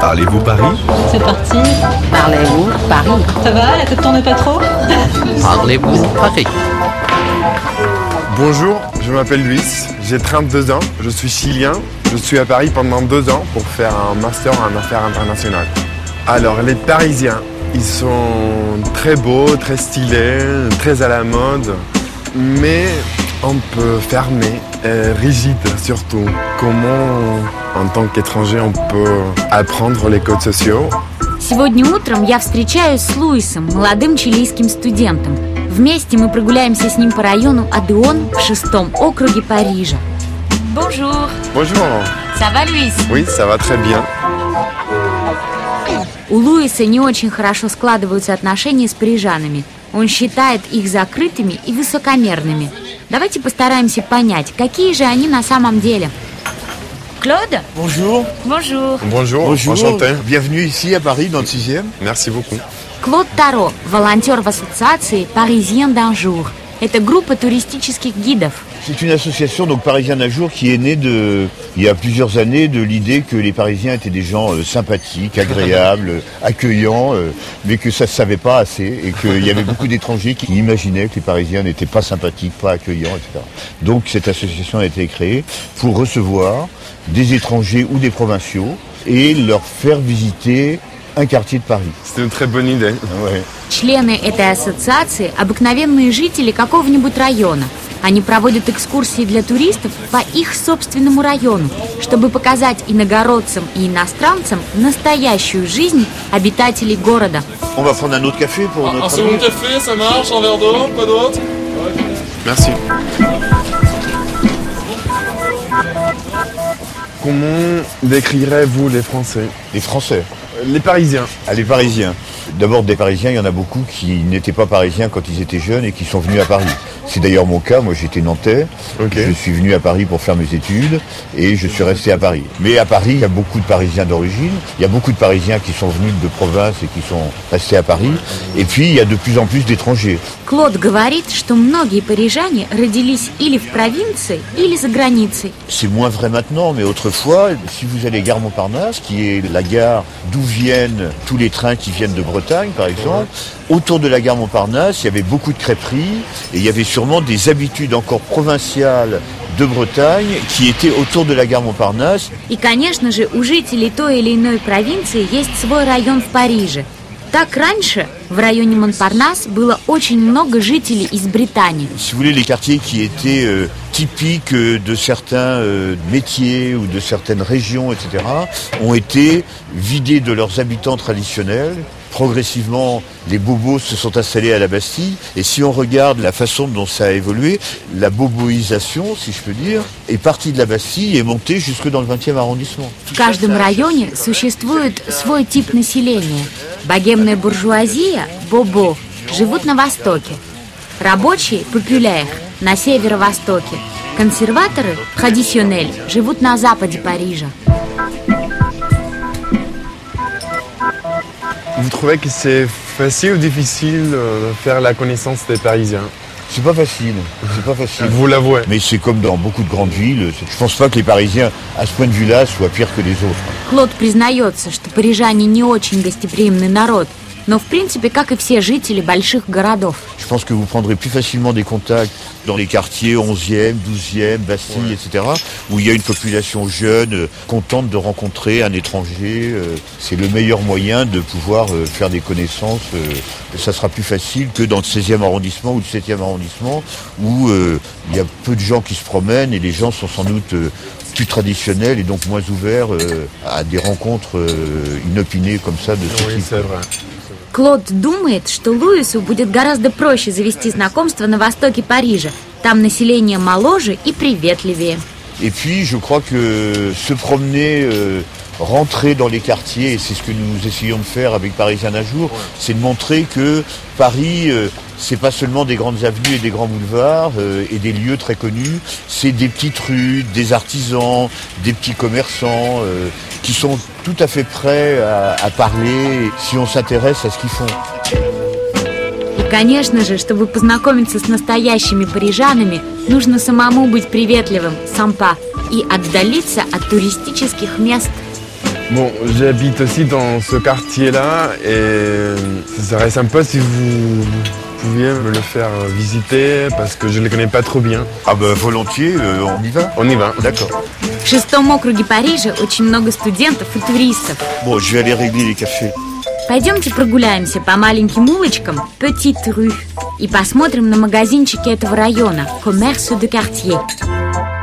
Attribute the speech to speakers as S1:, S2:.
S1: Parlez-vous Paris?
S2: C'est parti.
S3: Parlez-vous Paris?
S2: Ça va? La tête tourne pas trop?
S3: Parlez-vous Paris?
S4: Bonjour, je m'appelle Luis, j'ai 32 ans, je suis chilien. Je suis à Paris pendant deux ans pour faire un master en affaires internationales. Alors les Parisiens, ils sont très beaux, très stylés, très à la mode, mais un peu fermés, et rigides surtout. Comment, en tant qu'étranger, on peut apprendre les codes sociaux
S5: Сегодня утром я встречаюсь с Луисом, молодым чилийским студентом. Вместе мы прогуляемся с ним по району Адеон в шестом округе Парижа. Bonjour.
S4: Bonjour.
S5: Ça va, Луис?
S4: Oui, ça va très bien.
S5: У Луиса не очень хорошо складываются отношения с парижанами. Он считает их закрытыми и высокомерными. Давайте постараемся понять, какие же они на самом деле. Клод?
S6: Bonjour.
S5: Bonjour.
S4: Bonjour,
S6: Bonjour.
S4: enchanté.
S6: Bienvenue ici à Paris dans le 6e.
S4: Merci beaucoup.
S5: Клод Таро, волонтер в ассоциации «Паризien d'un jour». Это группа туристических гидов.
S6: C'est une association donc Parisien d'un jour qui est née de, il y a plusieurs années de l'idée que les Parisiens étaient des gens euh, sympathiques, agréables, euh, accueillants, euh, mais que ça se savait pas assez et qu'il y avait beaucoup d'étrangers qui imaginaient que les Parisiens n'étaient pas sympathiques, pas accueillants, etc. Donc cette association a été créée pour recevoir des étrangers ou des provinciaux et leur faire visiter un quartier de Paris.
S4: C'était une très bonne idée.
S6: Ouais.
S5: Члены этой ассоциации – обыкновенные жители какого-нибудь района. Они проводят экскурсии для туристов по их собственному району, чтобы показать иногородцам и иностранцам настоящую жизнь обитателей города.
S6: On va prendre un autre café pour
S7: Un
S6: notre
S7: second
S6: ami.
S7: café, ça marche, un verre d'eau, pas d'autre
S4: Merci. Comment décrirez-vous les Français
S6: Les Français.
S4: Les Parisiens.
S6: Ah, les Parisiens. D'abord, des Parisiens, il y en a beaucoup qui n'étaient pas Parisiens quand ils étaient jeunes et qui sont venus à Paris. C'est d'ailleurs mon cas. Moi, j'étais nantais.
S4: Ok.
S6: Je suis venu à Paris pour faire mes études et je suis resté à Paris. Mais à Paris, il y a beaucoup de Parisiens d'origine. Il y a beaucoup de Parisiens qui sont venus de province et qui sont restés à Paris. Et puis, il y a de plus en plus d'étrangers.
S5: Клод говорит, что многие парижане родились или в провинции, или за границей.
S6: C'est moins vrai maintenant, mais autrefois, si vous allez gare Montparnasse, qui est la gare d'où viennent tous les trains qui viennent de Bretagne, par exemple, autour de la gare Montparnasse, il y avait beaucoup de crêperies et il y avait sûrement des habitudes encore provinciales de Bretagne qui étaient autour de la gare Montparnasse.
S5: И, конечно же, у жителей той или иной провинции есть свой район в Париже. Так раньше в районе Монпарнас было очень много жителей из Британии.
S6: Si vous voulez, les quartiers qui étaient euh, typiques euh, de certains euh, métiers ou de certaines régions, etc., ont été vidés de leurs habitants traditionnels. Progressivement, les bobos se sont installés à la Bastille. Et si on regarde la façon dont ça a évolué, la boboisation, si je peux dire, est partie de la Bastille et est montée jusque dans le 20e arrondissement.
S5: В каждом районе существует свой тип населения. Богемная буржуазия, бобо, живут на востоке. Рабочие, популяр, на северо-востоке. Консерваторы, традиционель, живут на западе Парижа.
S4: Vous trouvez que c'est facile ou difficile euh, de faire la connaissance des Parisiens
S6: C'est pas facile, c'est pas facile.
S4: Vous l'avouez.
S6: Mais c'est comme dans beaucoup de grandes villes. Je pense pas que les Parisiens, à ce point de vue-là, soient pires que les autres.
S5: Клод признается, что парижане не очень гостеприимный народ, но в принципе, как и все жители больших городов.
S6: Je pense que vous prendrez plus facilement des contacts dans les quartiers 11e, 12e, Bastille, etc., où il y a une population jeune, euh, contente de rencontrer un étranger. euh, C'est le meilleur moyen de pouvoir euh, faire des connaissances. Ça sera plus facile que dans le 16e arrondissement ou le 7e arrondissement, où il y a peu de gens qui se promènent et les gens sont sans doute plus traditionnels et donc moins ouverts à des rencontres inopinées comme ça de ce
S4: Oui,
S6: type.
S5: Клод думает, что Луису будет гораздо проще завести знакомство на востоке Парижа. Там население моложе и приветливее.
S6: Et puis, je crois que se promener, euh, rentrer dans les quartiers, et c'est ce que nous essayons de faire avec Parisien d'un jour, c'est de montrer que Paris, euh, c'est pas seulement des grandes avenues et des grands boulevards euh, et des lieux très connus, c'est des petites rues, des artisans, des petits commerçants euh, qui sont tout à fait prêts à, à parler si on s'intéresse à ce qu'ils font.
S5: Конечно же, чтобы познакомиться с настоящими парижанами, нужно самому быть приветливым, сампа, и отдалиться от туристических мест.
S4: Bon, j'habite aussi dans ce quartier-là et ça serait sympa si vous pouviez me le faire visiter parce que je ne le connais pas trop bien.
S6: Ah ben volontiers, euh, on y va
S4: On y va.
S6: D'accord.
S5: В шестом округе Парижа очень много студентов и туристов.
S6: Bon, je vais aller régler les cafés.
S5: Пойдемте прогуляемся по маленьким улочкам Petite Rue и посмотрим на магазинчики этого района Commerce de Quartier.